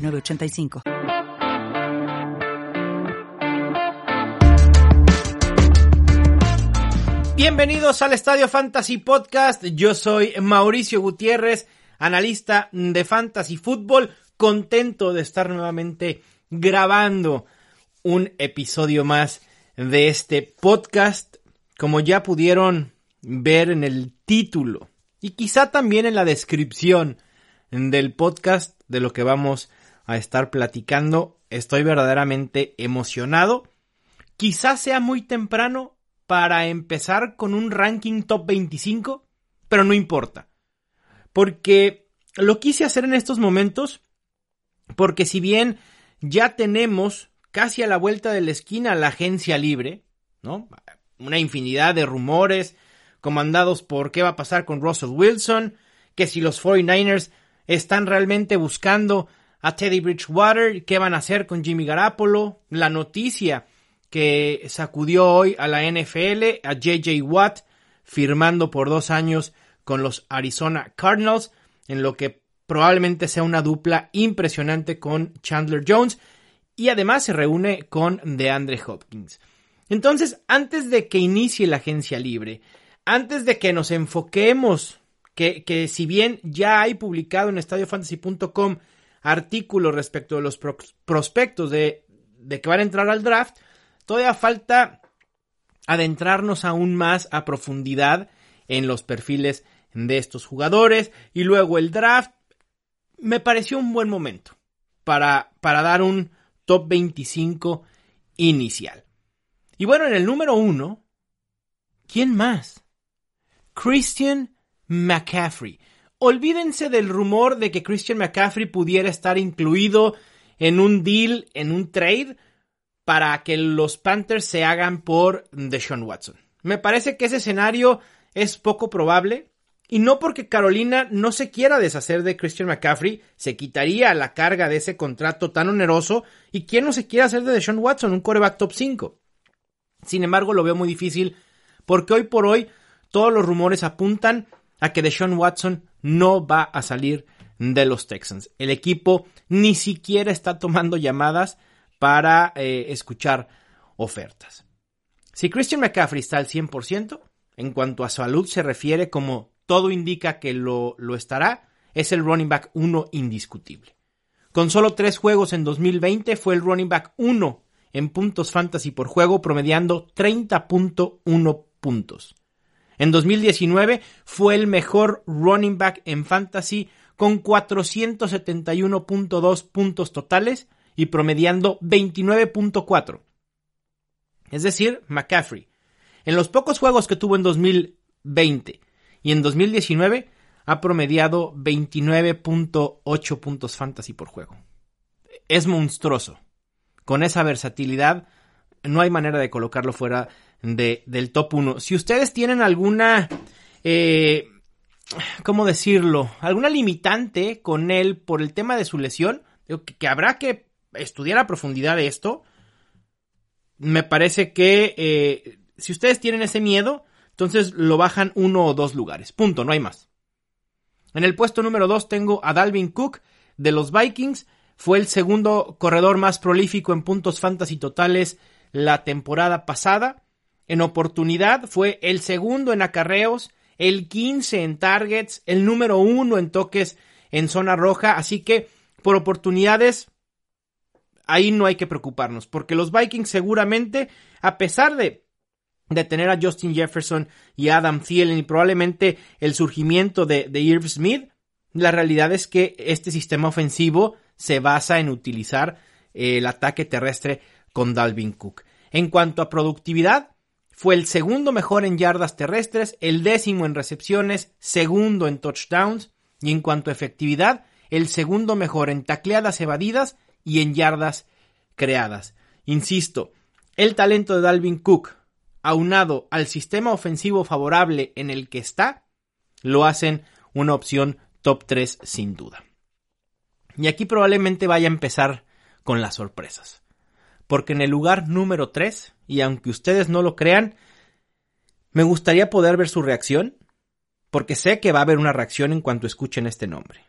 906985. Bienvenidos al Estadio Fantasy Podcast. Yo soy Mauricio Gutiérrez, analista de Fantasy Football, contento de estar nuevamente grabando un episodio más de este podcast. Como ya pudieron ver en el título y quizá también en la descripción del podcast de lo que vamos a estar platicando. Estoy verdaderamente emocionado. Quizás sea muy temprano para empezar con un ranking top 25, pero no importa. Porque lo quise hacer en estos momentos, porque si bien ya tenemos casi a la vuelta de la esquina la agencia libre, ¿no? Una infinidad de rumores comandados por qué va a pasar con Russell Wilson, que si los 49ers están realmente buscando a Teddy Bridgewater, qué van a hacer con Jimmy Garapolo, la noticia que sacudió hoy a la NFL, a JJ Watt firmando por dos años con los Arizona Cardinals, en lo que probablemente sea una dupla impresionante con Chandler Jones y además se reúne con DeAndre Hopkins. Entonces, antes de que inicie la agencia libre, antes de que nos enfoquemos, que, que si bien ya hay publicado en estadiofantasy.com artículo respecto de los prospectos de, de que van a entrar al draft, todavía falta adentrarnos aún más a profundidad en los perfiles de estos jugadores y luego el draft me pareció un buen momento para, para dar un top 25 inicial. Y bueno, en el número uno, ¿quién más? Christian McCaffrey. Olvídense del rumor de que Christian McCaffrey pudiera estar incluido en un deal, en un trade, para que los Panthers se hagan por Deshaun Watson. Me parece que ese escenario es poco probable. Y no porque Carolina no se quiera deshacer de Christian McCaffrey, se quitaría la carga de ese contrato tan oneroso. ¿Y quién no se quiere hacer de Deshaun Watson, un coreback top 5? Sin embargo, lo veo muy difícil porque hoy por hoy todos los rumores apuntan a que Deshaun Watson no va a salir de los Texans. El equipo ni siquiera está tomando llamadas para eh, escuchar ofertas. Si Christian McCaffrey está al 100%, en cuanto a salud se refiere, como todo indica que lo, lo estará, es el running back 1 indiscutible. Con solo tres juegos en 2020 fue el running back 1 en puntos fantasy por juego, promediando 30.1 puntos. En 2019 fue el mejor running back en fantasy con 471.2 puntos totales y promediando 29.4. Es decir, McCaffrey, en los pocos juegos que tuvo en 2020 y en 2019, ha promediado 29.8 puntos fantasy por juego. Es monstruoso. Con esa versatilidad, no hay manera de colocarlo fuera de, del top 1. Si ustedes tienen alguna, eh, ¿cómo decirlo? Alguna limitante con él por el tema de su lesión, que, habrá que estudiar a profundidad esto. Me parece que eh, si ustedes tienen ese miedo, entonces lo bajan uno o dos lugares. Punto, no hay más. En el puesto número 2 tengo a Dalvin Cook de los Vikings. Fue el segundo corredor más prolífico en puntos fantasy totales la temporada pasada. En oportunidad fue el segundo en acarreos, el 15 en targets, el número uno en toques en zona roja. Así que por oportunidades ahí no hay que preocuparnos, porque los Vikings seguramente, a pesar de, de tener a Justin Jefferson y Adam Thielen y probablemente el surgimiento de, de Irv Smith, la realidad es que este sistema ofensivo se basa en utilizar el ataque terrestre con Dalvin Cook. En cuanto a productividad, fue el segundo mejor en yardas terrestres, el décimo en recepciones, segundo en touchdowns y en cuanto a efectividad, el segundo mejor en tacleadas evadidas y en yardas creadas. Insisto, el talento de Dalvin Cook, aunado al sistema ofensivo favorable en el que está, lo hacen una opción top 3 sin duda. Y aquí probablemente vaya a empezar con las sorpresas. Porque en el lugar número 3, y aunque ustedes no lo crean, me gustaría poder ver su reacción, porque sé que va a haber una reacción en cuanto escuchen este nombre.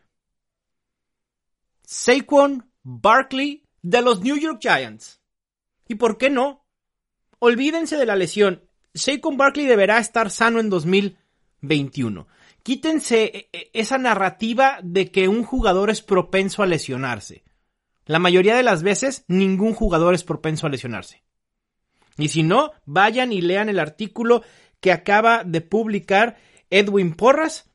Saquon Barkley de los New York Giants. ¿Y por qué no? Olvídense de la lesión. Saquon Barkley deberá estar sano en 2021. Quítense e, e, esa narrativa de que un jugador es propenso a lesionarse. La mayoría de las veces ningún jugador es propenso a lesionarse. Y si no, vayan y lean el artículo que acaba de publicar Edwin Porras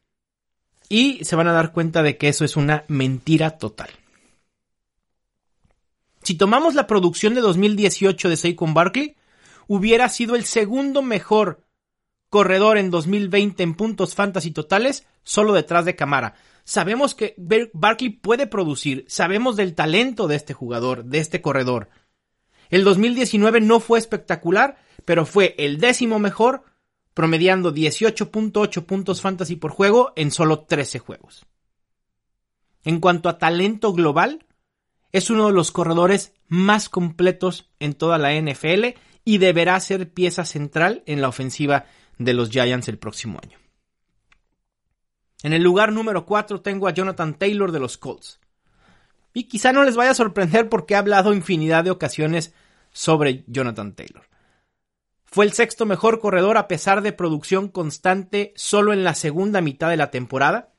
y se van a dar cuenta de que eso es una mentira total. Si tomamos la producción de 2018 de Saquon Barkley, hubiera sido el segundo mejor corredor en 2020 en puntos fantasy totales, solo detrás de Camara. Sabemos que Barkley puede producir, sabemos del talento de este jugador, de este corredor. El 2019 no fue espectacular, pero fue el décimo mejor, promediando 18.8 puntos fantasy por juego en solo 13 juegos. En cuanto a talento global, es uno de los corredores más completos en toda la NFL y deberá ser pieza central en la ofensiva de los Giants el próximo año. En el lugar número 4 tengo a Jonathan Taylor de los Colts. Y quizá no les vaya a sorprender porque he hablado infinidad de ocasiones sobre Jonathan Taylor. Fue el sexto mejor corredor a pesar de producción constante solo en la segunda mitad de la temporada.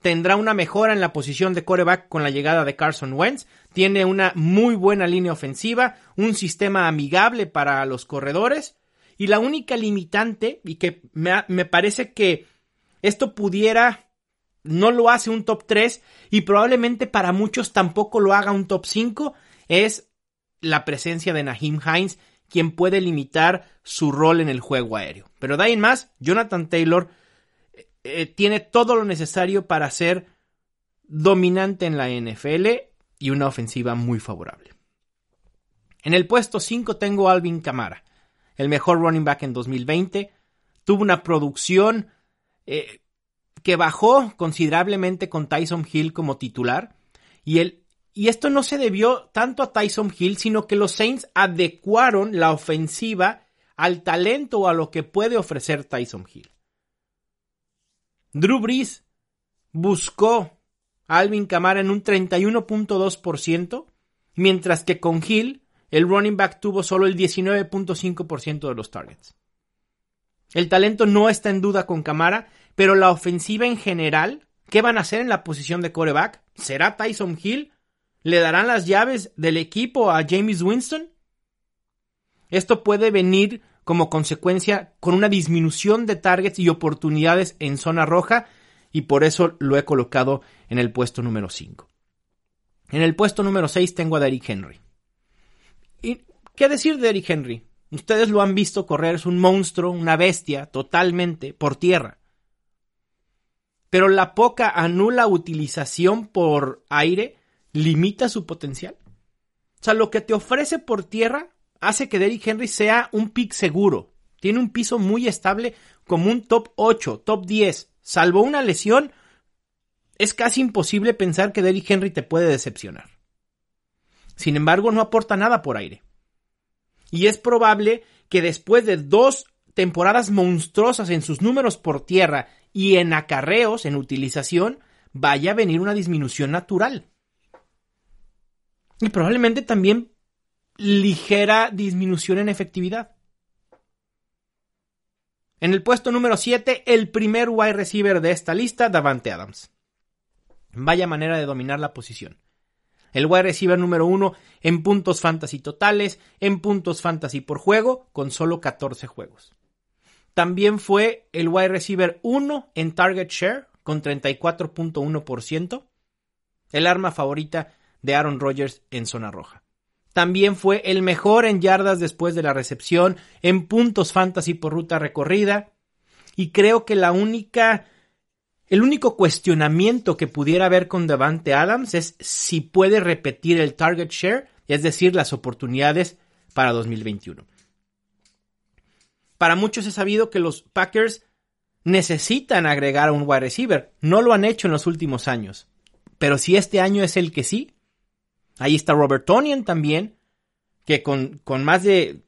Tendrá una mejora en la posición de coreback con la llegada de Carson Wentz. Tiene una muy buena línea ofensiva, un sistema amigable para los corredores y la única limitante, y que me, parece que esto pudiera, no lo hace un top 3 y probablemente para muchos tampoco lo haga un top 5, es la presencia de Naheem Hines, quien puede limitar su rol en el juego aéreo. Pero de en más, Jonathan Taylor eh, eh, tiene todo lo necesario para ser dominante en la NFL y una ofensiva muy favorable. En el puesto 5 tengo a Alvin Kamara el mejor running back en 2020. Tuvo una producción eh, que bajó considerablemente con Tyson Hill como titular. Y, el, y esto no se debió tanto a Tyson Hill, sino que los Saints adecuaron la ofensiva al talento o a lo que puede ofrecer Tyson Hill. Drew Brees buscó a Alvin Kamara en un 31.2%, mientras que con Hill el running back tuvo solo el 19.5% de los targets. El talento no está en duda con Camara, pero la ofensiva en general, ¿qué van a hacer en la posición de coreback? ¿Será Tyson Hill? ¿Le darán las llaves del equipo a James Winston? Esto puede venir como consecuencia con una disminución de targets y oportunidades en zona roja y por eso lo he colocado en el puesto número 5. En el puesto número 6 tengo a Derrick Henry. ¿Y qué decir de Eric Henry? Ustedes lo han visto correr, es un monstruo, una bestia, totalmente, por tierra. Pero la poca anula utilización por aire limita su potencial. O sea, lo que te ofrece por tierra hace que Derrick Henry sea un pick seguro. Tiene un piso muy estable como un top 8, top 10. Salvo una lesión, es casi imposible pensar que Derrick Henry te puede decepcionar. Sin embargo, no aporta nada por aire. Y es probable que después de dos temporadas monstruosas en sus números por tierra y en acarreos, en utilización, vaya a venir una disminución natural. Y probablemente también ligera disminución en efectividad. En el puesto número 7, el primer wide receiver de esta lista, Davante Adams. Vaya manera de dominar la posición el wide receiver número uno en puntos fantasy totales, en puntos fantasy por juego, con solo 14 juegos. También fue el wide receiver 1 en target share, con 34.1%, el arma favorita de Aaron Rodgers en zona roja. También fue el mejor en yardas después de la recepción, en puntos fantasy por ruta recorrida, y creo que la única El único cuestionamiento que pudiera haber con Devante Adams es si puede repetir el target share, es decir, las oportunidades para 2021. Para muchos he sabido que los Packers necesitan agregar a un wide receiver. No lo han hecho en los últimos años. Pero si este año es el que sí, ahí está Robert Tonian también, que con, con más de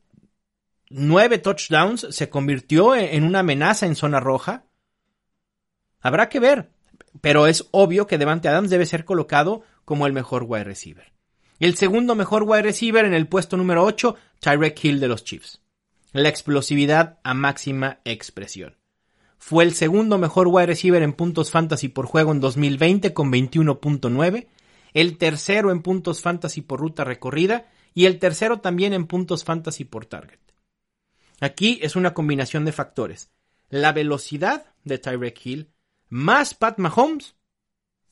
nueve touchdowns se convirtió en una amenaza en zona roja. Habrá que ver, pero es obvio que Devante Adams debe ser colocado como el mejor wide receiver. El segundo mejor wide receiver en el puesto número 8, Tyrek Hill de los Chiefs. La explosividad a máxima expresión. Fue el segundo mejor wide receiver en puntos fantasy por juego en 2020 con 21.9, el tercero en puntos fantasy por ruta recorrida y el tercero también en puntos fantasy por target. Aquí es una combinación de factores. La velocidad de Tyrek Hill más Pat Mahomes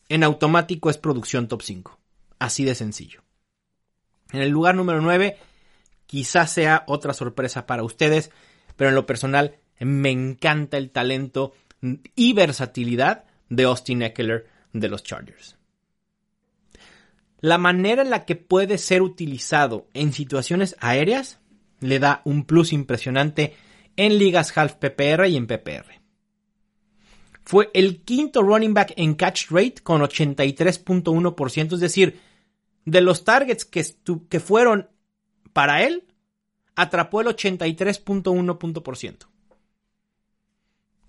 en automático es producción top 5. Así de sencillo. En el lugar número 9 quizás sea otra sorpresa para ustedes, pero en lo personal me encanta el talento y versatilidad de Austin Eckler de los Chargers. La manera en la que puede ser utilizado en situaciones aéreas le da un plus impresionante en ligas half PPR y en PPR. Fue el quinto running back en catch rate con 83.1%, es decir, de los targets que, que fueron para él, atrapó el 83.1%.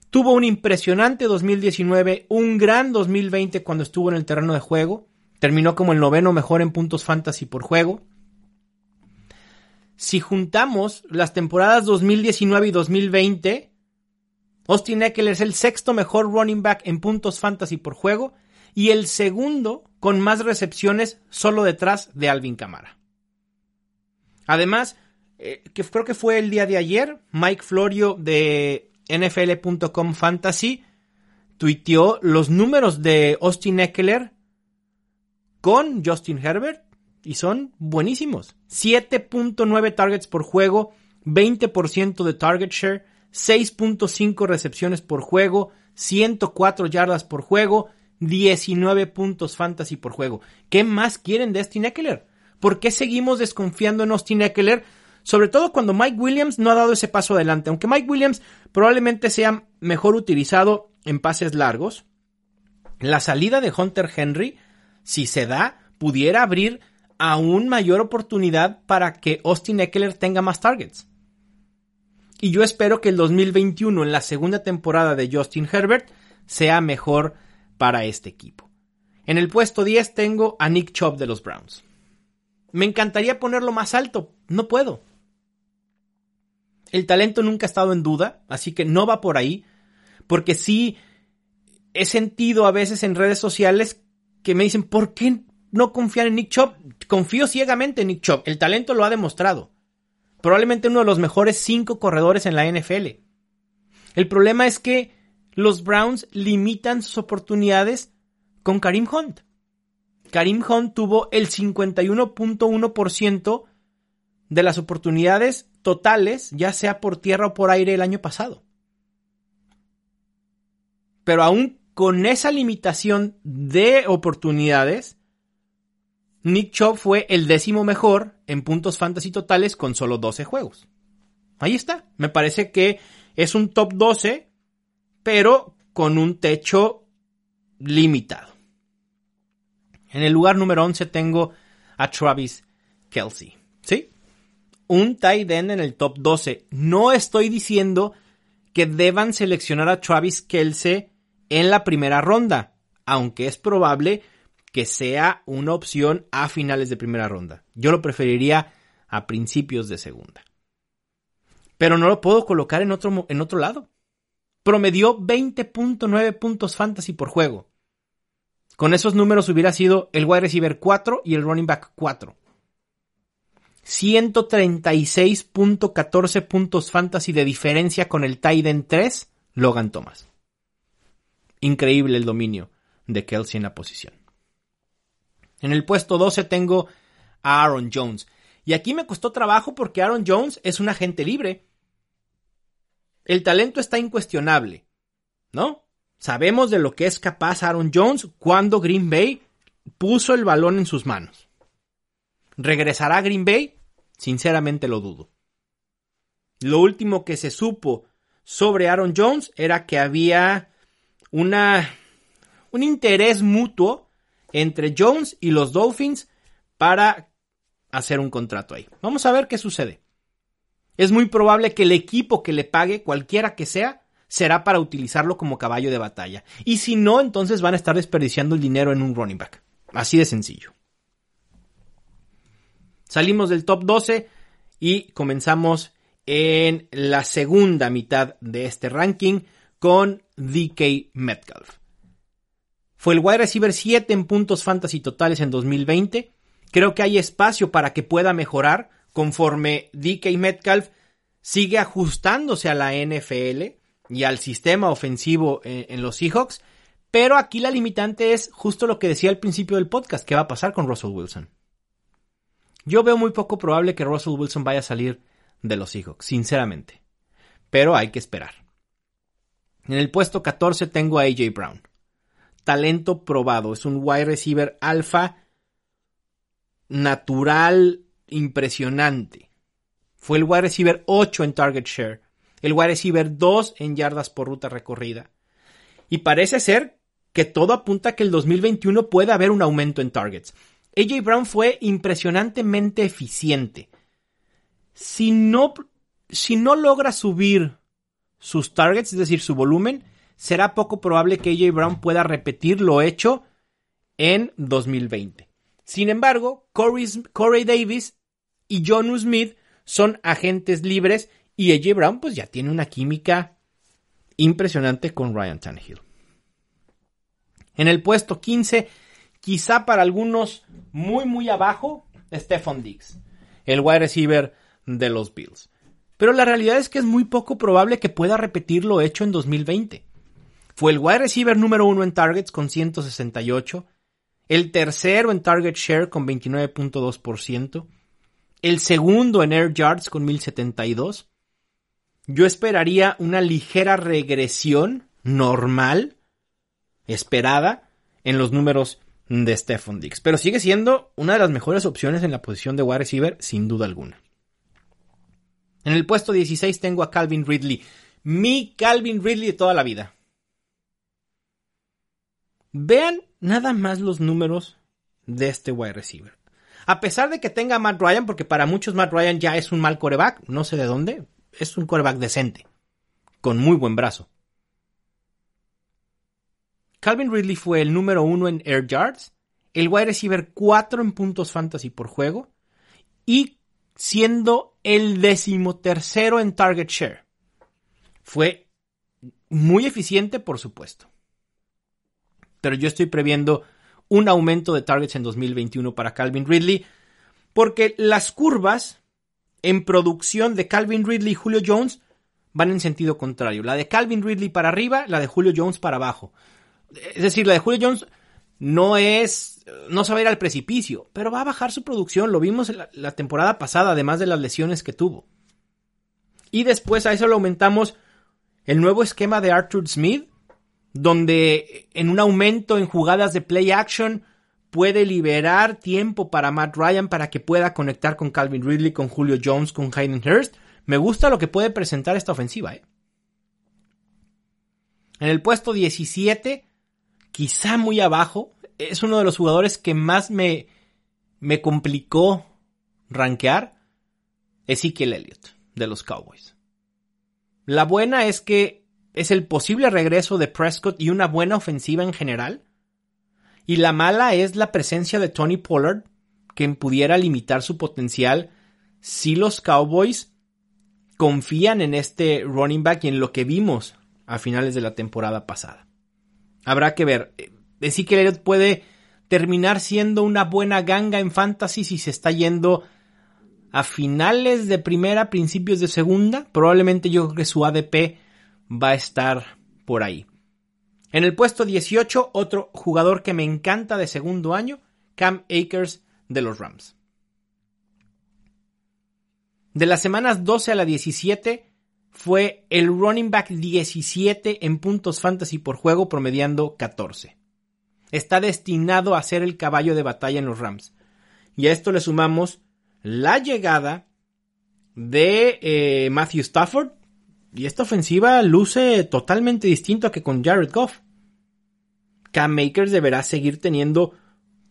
Tuvo un impresionante 2019, un gran 2020 cuando estuvo en el terreno de juego. Terminó como el noveno mejor en puntos fantasy por juego. Si juntamos las temporadas 2019 y 2020, Austin Eckler es el sexto mejor running back en puntos fantasy por juego y el segundo con más recepciones solo detrás de Alvin Camara. Además, eh, creo que fue el día de ayer, Mike Florio de NFL.com Fantasy tuiteó los números de Austin Eckler con Justin Herbert y son buenísimos. 7.9 targets por juego, 20% de target share, 6.5 recepciones por juego, 104 yardas por juego, 19 puntos fantasy por juego. ¿Qué más quieren de Austin Eckler? ¿Por qué seguimos desconfiando en Austin Eckler? Sobre todo cuando Mike Williams no ha dado ese paso adelante. Aunque Mike Williams probablemente sea mejor utilizado en pases largos, la salida de Hunter Henry, si se da, pudiera abrir aún mayor oportunidad para que Austin Eckler tenga más targets. Y yo espero que el 2021, en la segunda temporada de Justin Herbert, sea mejor para este equipo. En el puesto 10 tengo a Nick Chubb de los Browns. Me encantaría ponerlo más alto, no puedo. El talento nunca ha estado en duda, así que no va por ahí, porque sí he sentido a veces en redes sociales que me dicen, ¿por qué no confiar en Nick Chubb? Confío ciegamente en Nick Chubb, el talento lo ha demostrado. Probablemente uno de los mejores cinco corredores en la NFL. El problema es que los Browns limitan sus oportunidades con Karim Hunt. Karim Hunt tuvo el 51.1% de las oportunidades totales, ya sea por tierra o por aire el año pasado. Pero aún con esa limitación de oportunidades, Nick Chubb fue el décimo mejor en puntos fantasy totales con solo 12 juegos. Ahí está. Me parece que es un top 12, pero con un techo limitado. En el lugar número 11 tengo a Travis Kelsey. ¿Sí? un tight end en el top 12. No estoy diciendo que deban seleccionar a Travis Kelsey en la primera ronda, aunque es probable que sea una opción a finales de primera ronda. Yo lo preferiría a principios de segunda. Pero no lo puedo colocar en otro, en otro lado. Promedió 20.9 puntos fantasy por juego. Con esos números hubiera sido el wide receiver 4 y el running back 4. 136.14 puntos fantasy de diferencia con el Tiden 3, Logan Thomas. Increíble el dominio de Kelsey en la posición. En el puesto 12 tengo a Aaron Jones. Y aquí me costó trabajo porque Aaron Jones es un agente libre. El talento está incuestionable, ¿no? Sabemos de lo que es capaz Aaron Jones cuando Green Bay puso el balón en sus manos. ¿Regresará a Green Bay? Sinceramente lo dudo. Lo último que se supo sobre Aaron Jones era que había una un interés mutuo entre Jones y los Dolphins para hacer un contrato ahí. Vamos a ver qué sucede. Es muy probable que el equipo que le pague, cualquiera que sea, será para utilizarlo como caballo de batalla. Y si no, entonces van a estar desperdiciando el dinero en un running back. Así de sencillo. Salimos del top 12 y comenzamos en la segunda mitad de este ranking con DK Metcalf. Fue el wide receiver 7 en puntos fantasy totales en 2020. Creo que hay espacio para que pueda mejorar conforme DK Metcalf sigue ajustándose a la NFL y al sistema ofensivo en, los Seahawks. Pero aquí la limitante es justo lo que decía al principio del podcast, ¿qué va a pasar con Russell Wilson? Yo veo muy poco probable que Russell Wilson vaya a salir de los Seahawks, sinceramente. Pero hay que esperar. En el puesto 14 tengo a AJ Brown. Talento probado, es un wide receiver alfa natural impresionante. Fue el wide receiver 8 en target share, el wide receiver 2 en yardas por ruta recorrida. Y parece ser que todo apunta a que el 2021 pueda haber un aumento en targets. AJ Brown fue impresionantemente eficiente. Si no, si no logra subir sus targets, es decir, su volumen, será poco probable que AJ Brown pueda repetir lo hecho en 2020. Sin embargo, Corey, Davis y John Smith son agentes libres y AJ Brown pues ya tiene una química impresionante con Ryan Tannehill. En el puesto 15 Quizá para algunos muy muy abajo, Stephon Diggs, el wide receiver de los Bills. Pero la realidad es que es muy poco probable que pueda repetir lo hecho en 2020. Fue el wide receiver número uno en targets con 168, el tercero en target share con 29.2%, el segundo en air yards con 1072. Yo esperaría una ligera regresión normal, esperada, en los números de Stephon Dix. Pero sigue siendo una de las mejores opciones en la posición de wide receiver, sin duda alguna. En el puesto 16 tengo a Calvin Ridley. Mi Calvin Ridley de toda la vida. Vean nada más los números de este wide receiver. A pesar de que tenga a Matt Ryan, porque para muchos Matt Ryan ya es un mal coreback, no sé de dónde, es un coreback decente, con muy buen brazo. Calvin Ridley fue el número uno en air yards, el wide receiver 4 en puntos fantasy por juego y siendo el decimotercero en target share. Fue muy eficiente, por supuesto. Pero yo estoy previendo un aumento de targets en 2021 para Calvin Ridley, porque las curvas en producción de Calvin Ridley y Julio Jones van en sentido contrario. La de Calvin Ridley para arriba, la de Julio Jones para abajo. Es decir, la de Julio Jones no es, no se va a ir al precipicio, pero va a bajar su producción. Lo vimos la, temporada pasada, además de las lesiones que tuvo. Y después a eso lo aumentamos el nuevo esquema de Arthur Smith, donde en un aumento en jugadas de play action puede liberar tiempo para Matt Ryan para que pueda conectar con Calvin Ridley, con Julio Jones, con Hayden Hurst. Me gusta lo que puede presentar esta ofensiva. ¿eh? En el puesto 17 quizá muy abajo. Es uno de los jugadores que más me, me complicó rankear. Ezekiel Elliott, de los Cowboys. La buena es que es el posible regreso de Prescott y una buena ofensiva en general. Y la mala es la presencia de Tony Pollard, que pudiera limitar su potencial si los Cowboys confían en este running back y en lo que vimos a finales de la temporada pasada. Habrá que ver. Ezekiel puede terminar siendo una buena ganga en fantasy si se está yendo a finales de primera, principios de segunda. Probablemente yo creo que su ADP va a estar por ahí. En el puesto 18, otro jugador que me encanta de segundo año, Cam Akers de los Rams. De las semanas 12 a la 17, fue el running back 17 en puntos fantasy por juego, promediando 14. Está destinado a ser el caballo de batalla en los Rams. Y a esto le sumamos la llegada de eh, Matthew Stafford. Y esta ofensiva luce totalmente distinto que con Jared Goff. Cam Makers deberá seguir teniendo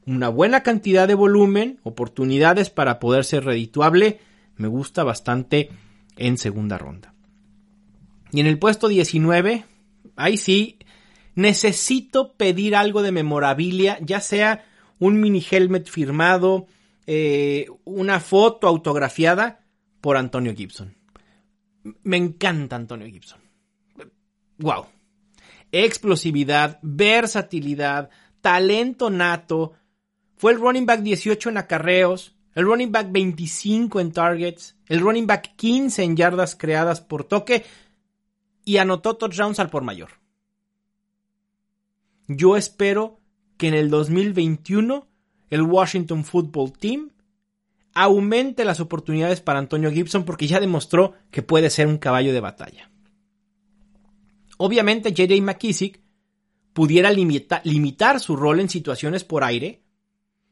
una buena cantidad de volumen, oportunidades para poder ser redituable. Me gusta bastante en segunda ronda. Y en el puesto 19, ahí sí, necesito pedir algo de memorabilia, ya sea un mini helmet firmado, eh, una foto autografiada por Antonio Gibson. Me encanta Antonio Gibson. Wow. Explosividad, versatilidad, talento nato. Fue el running back 18 en acarreos, el running back 25 en targets, el running back 15 en yardas creadas por toque y anotó touchdowns al por mayor. Yo espero que en el 2021 el Washington Football Team aumente las oportunidades para Antonio Gibson porque ya demostró que puede ser un caballo de batalla. Obviamente JJ McKissick pudiera limitar su rol en situaciones por aire,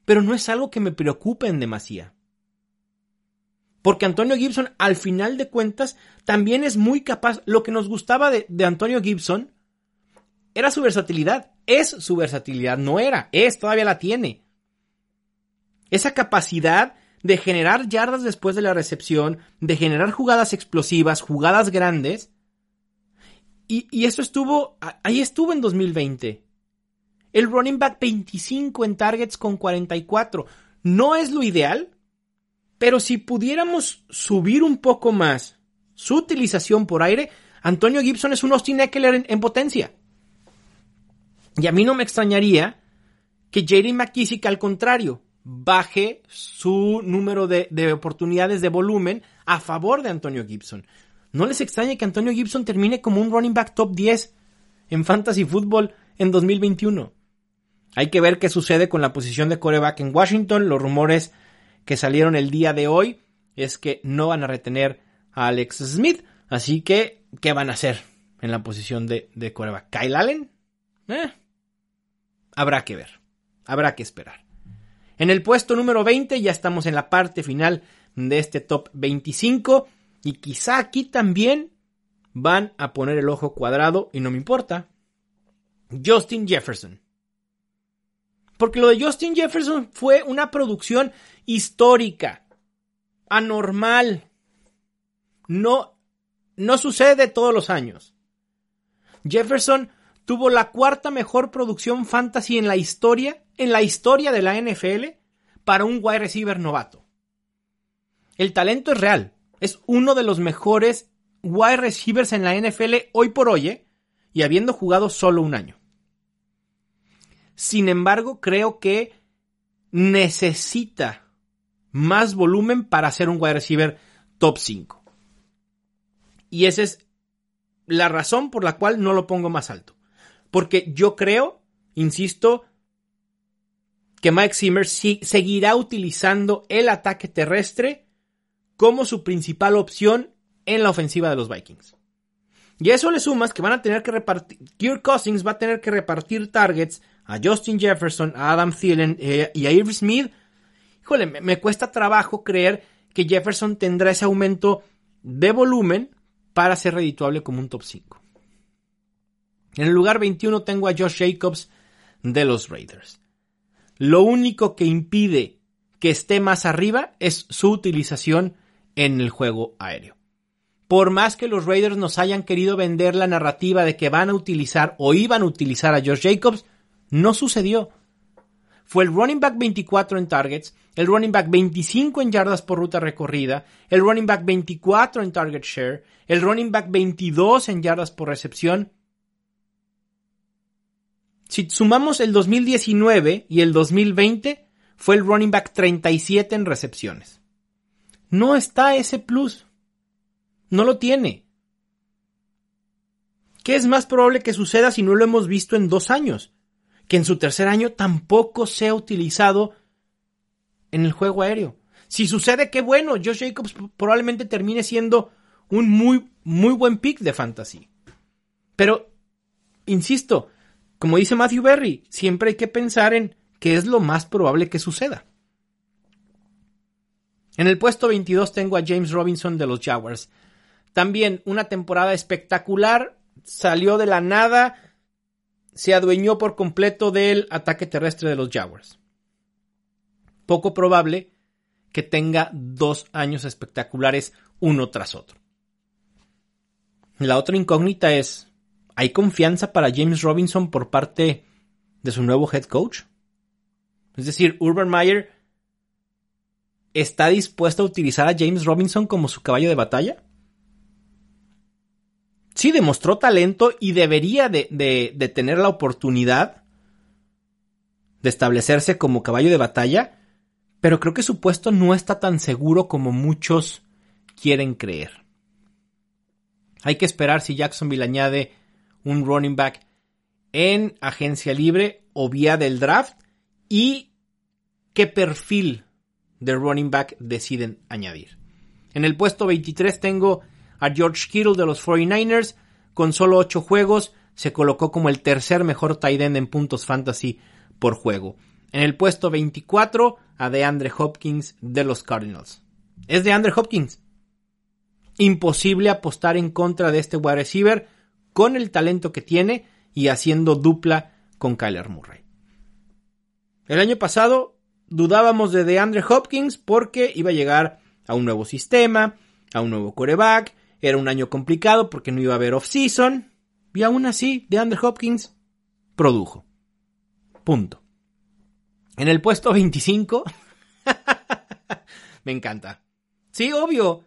pero no es algo que me preocupe en demasía. Porque Antonio Gibson, al final de cuentas, también es muy capaz. Lo que nos gustaba de, de Antonio Gibson era su versatilidad. Es su versatilidad, no era, es, todavía la tiene. Esa capacidad de generar yardas después de la recepción, de generar jugadas explosivas, jugadas grandes. Y, y eso estuvo, ahí estuvo en 2020. El running back 25 en targets con 44. No es lo ideal, pero si pudiéramos subir un poco más su utilización por aire, Antonio Gibson es un Austin Eckler en, potencia. Y a mí no me extrañaría que Jerry McKissick, al contrario, baje su número de, oportunidades de volumen a favor de Antonio Gibson. No les extrañe que Antonio Gibson termine como un running back top 10 en fantasy football en 2021. Hay que ver qué sucede con la posición de coreback en Washington. Los rumores que salieron el día de hoy es que no van a retener a Alex Smith. Así que, ¿qué van a hacer en la posición de, de coreback? ¿Kyle Allen? Eh, habrá que ver. Habrá que esperar. En el puesto número 20 ya estamos en la parte final de este top 25 y quizá aquí también van a poner el ojo cuadrado y no me importa. Justin Jefferson. Porque lo de Justin Jefferson fue una producción histórica, anormal. No, no sucede todos los años. Jefferson tuvo la cuarta mejor producción fantasy en la historia, en la historia de la NFL, para un wide receiver novato. El talento es real. Es uno de los mejores wide receivers en la NFL hoy por hoy, ¿eh? y habiendo jugado solo un año. Sin embargo, creo que necesita más volumen para ser un wide receiver top 5. Y esa es la razón por la cual no lo pongo más alto. Porque yo creo, insisto, que Mike Zimmer seguirá utilizando el ataque terrestre como su principal opción en la ofensiva de los Vikings. Y eso le sumas que van a tener que repartir, Kirk Cousins va a tener que repartir targets a Justin Jefferson, a Adam Thielen eh, y a Irv Smith. Híjole, me cuesta trabajo creer que Jefferson tendrá ese aumento de volumen para ser redituable como un top 5. En el lugar 21 tengo a Josh Jacobs de los Raiders. Lo único que impide que esté más arriba es su utilización en el juego aéreo. Por más que los Raiders nos hayan querido vender la narrativa de que van a utilizar o iban a utilizar a Josh Jacobs, no sucedió. Fue el running back 24 en targets, el running back 25 en yardas por ruta recorrida, el running back 24 en target share, el running back 22 en yardas por recepción si sumamos el 2019 y el 2020, fue el running back 37 en recepciones. No está ese plus. No lo tiene. ¿Qué es más probable que suceda si no lo hemos visto en dos años? Que en su tercer año tampoco sea utilizado en el juego aéreo. Si sucede, qué bueno. Josh Jacobs probablemente termine siendo un muy, muy buen pick de fantasy. Pero, insisto, como dice Matthew Berry, siempre hay que pensar en qué es lo más probable que suceda. En el puesto 22 tengo a James Robinson de los Jaguars. También una temporada espectacular, salió de la nada, se adueñó por completo del ataque terrestre de los Jaguars. Poco probable que tenga dos años espectaculares uno tras otro. La otra incógnita es, ¿hay confianza para James Robinson por parte de su nuevo head coach? Es decir, Urban Meyer está dispuesto a utilizar a James Robinson como su caballo de batalla? Sí, demostró talento y debería de, de tener la oportunidad de establecerse como caballo de batalla, pero creo que su puesto no está tan seguro como muchos quieren creer. Hay que esperar si Jacksonville añade un running back en agencia libre o vía del draft y qué perfil de running back deciden añadir. En el puesto 23 tengo a George Kittle de los 49ers. Con solo 8 juegos se colocó como el tercer mejor tight end en puntos fantasy por juego. En el puesto 24 a DeAndre Hopkins de los Cardinals. Es DeAndre Hopkins. Imposible apostar en contra de este wide receiver con el talento que tiene y haciendo dupla con Kyler Murray. El año pasado dudábamos de DeAndre Hopkins porque iba a llegar a un nuevo sistema, a un nuevo coreback, era un año complicado porque no iba a haber off-season, y aún así DeAndre Hopkins produjo. Punto. En el puesto 25, me encanta. Sí, obvio.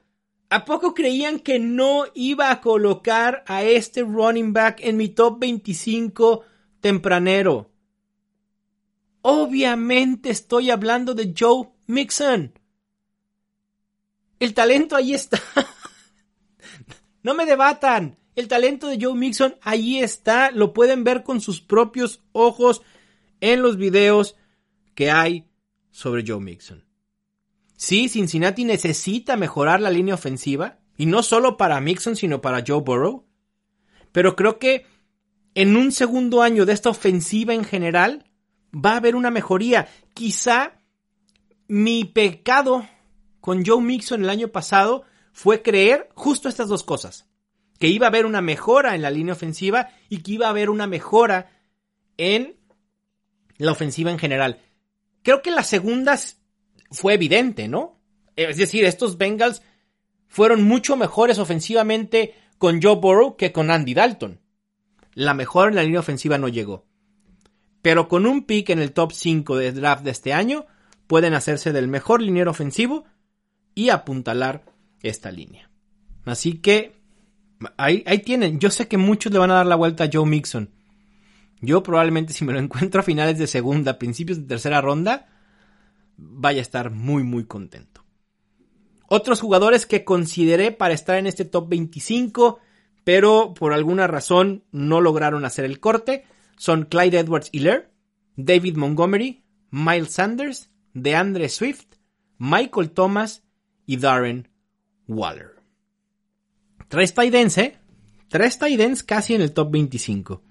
¿A poco creían que no iba a colocar a este running back en mi top 25 tempranero? Obviamente estoy hablando de Joe Mixon. El talento ahí está. no me debatan. El talento de Joe Mixon ahí está. Lo pueden ver con sus propios ojos en los videos que hay sobre Joe Mixon. Sí, Cincinnati necesita mejorar la línea ofensiva. Y no solo para Mixon, sino para Joe Burrow. Pero creo que en un segundo año de esta ofensiva en general, va a haber una mejoría. Quizá mi pecado con Joe Mixon el año pasado fue creer justo estas dos cosas. Que iba a haber una mejora en la línea ofensiva y que iba a haber una mejora en la ofensiva en general. Creo que la segunda fue evidente, ¿no? Es decir, estos Bengals fueron mucho mejores ofensivamente con Joe Burrow que con Andy Dalton. La mejora en la línea ofensiva no llegó pero con un pick en el top 5 de draft de este año, pueden hacerse del mejor liniero ofensivo y apuntalar esta línea. Así que ahí, ahí tienen. Yo sé que muchos le van a dar la vuelta a Joe Mixon. Yo probablemente si me lo encuentro a finales de segunda, principios de tercera ronda, vaya a estar muy muy contento. Otros jugadores que consideré para estar en este top 25, pero por alguna razón no lograron hacer el corte, son Clyde Edwards Hiller, David Montgomery, Miles Sanders, DeAndre Swift, Michael Thomas y Darren Waller. Tres tight ¿eh? Tres tight casi en el top 25.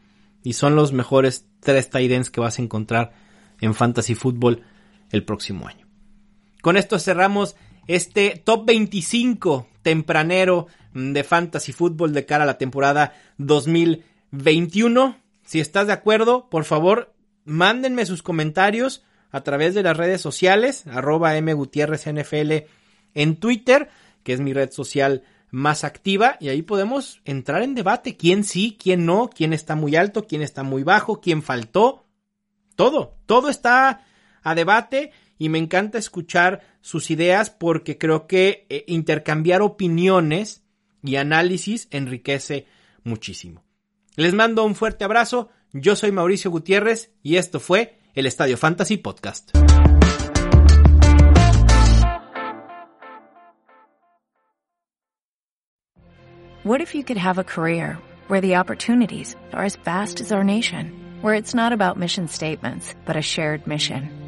Y son los mejores tres tight que vas a encontrar en Fantasy Football el próximo año. Con esto cerramos este top 25 tempranero de Fantasy Football de cara a la temporada 2021. Si estás de acuerdo, por favor, mándenme sus comentarios a través de las redes sociales, arroba mgutierrezNFL en Twitter, que es mi red social más activa, y ahí podemos entrar en debate. ¿Quién sí, quién no? ¿Quién está muy alto? ¿Quién está muy bajo? ¿Quién faltó? Todo, todo está a debate y me encanta escuchar sus ideas porque creo que eh, intercambiar opiniones y análisis enriquece muchísimo. Les mando un fuerte abrazo. Yo soy Mauricio Gutiérrez y esto fue el Estadio Fantasy Podcast. What if you could have a career where the opportunities are as vast as our nation, where it's not about mission statements, but a shared mission?